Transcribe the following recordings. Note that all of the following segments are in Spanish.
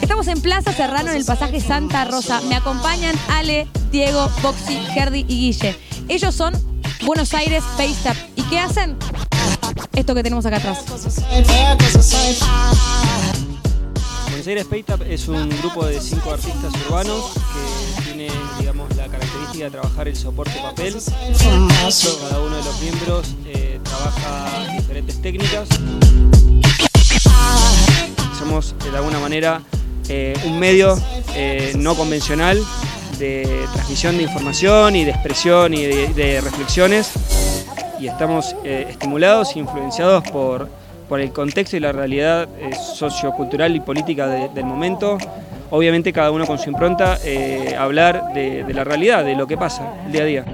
Estamos en Plaza Serrano en el pasaje Santa Rosa. Me acompañan Ale, Diego, Boxy, Gerdi y Guille. Ellos son Buenos Aires Paste Up. ¿Y qué hacen? Esto que tenemos acá atrás. Up es un grupo de cinco artistas urbanos que tienen, digamos, la característica de trabajar el soporte papel. Cada uno de los miembros eh, trabaja diferentes técnicas. Somos, de alguna manera, eh, un medio eh, no convencional de transmisión de información y de expresión y de, de reflexiones y estamos eh, estimulados e influenciados por, por el contexto y la realidad eh, sociocultural y política de- del momento. Obviamente cada uno con su impronta, eh, hablar de, de la realidad, de lo que pasa el día a día.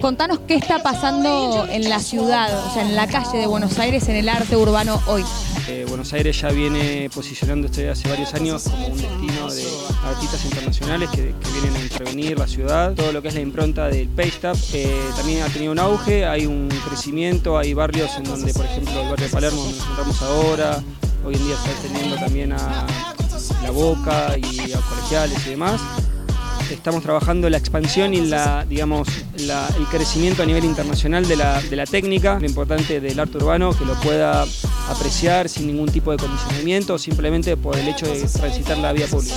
Contanos qué está pasando en la ciudad, o sea, en la calle de Buenos Aires, en el arte urbano hoy. Eh, Buenos Aires ya viene posicionándose hace varios años como un destino de artistas internacionales que, vienen a intervenir la ciudad. Todo lo que es la impronta del Paste Up eh, también ha tenido un auge, hay un crecimiento, hay barrios en donde, por ejemplo, el barrio de Palermo donde nos encontramos ahora, hoy en día está extendiendo también a La Boca y a colegiales y demás. Estamos trabajando la expansión y la, digamos, el crecimiento a nivel internacional de la, de la técnica, lo importante del arte urbano, que lo pueda apreciar sin ningún tipo de condicionamiento, simplemente por el hecho de transitar la vía pública.